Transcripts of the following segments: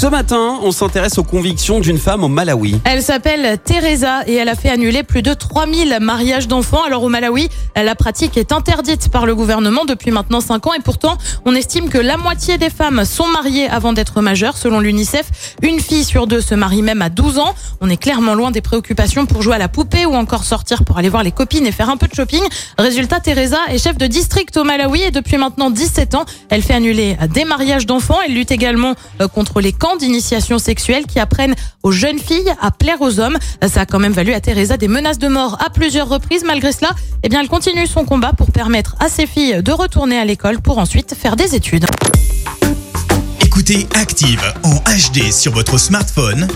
Ce matin, on s'intéresse aux convictions d'une femme au Malawi. Elle s'appelle Teresa et elle a fait annuler plus de 3000 mariages d'enfants. Alors au Malawi, la pratique est interdite par le gouvernement depuis maintenant 5 ans et pourtant, on estime que la moitié des femmes sont mariées avant d'être majeures. Selon l'UNICEF, une fille sur deux se marie même à 12 ans. On est clairement loin des préoccupations pour jouer à la poupée ou encore sortir pour aller voir les copines et faire un peu de shopping. Résultat, Teresa est chef de district au Malawi et depuis maintenant 17 ans, elle fait annuler des mariages d'enfants. Elle lutte également euh, contre les d'initiation sexuelle qui apprennent aux jeunes filles à plaire aux hommes. Ça a quand même valu à Teresa des menaces de mort à plusieurs reprises. Malgré cela, eh bien, elle continue son combat pour permettre à ses filles de retourner à l'école pour ensuite faire des études. Écoutez Active en HD sur votre smartphone,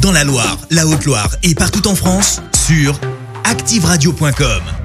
dans la Loire, la Haute-Loire et partout en France, sur activeradio.com.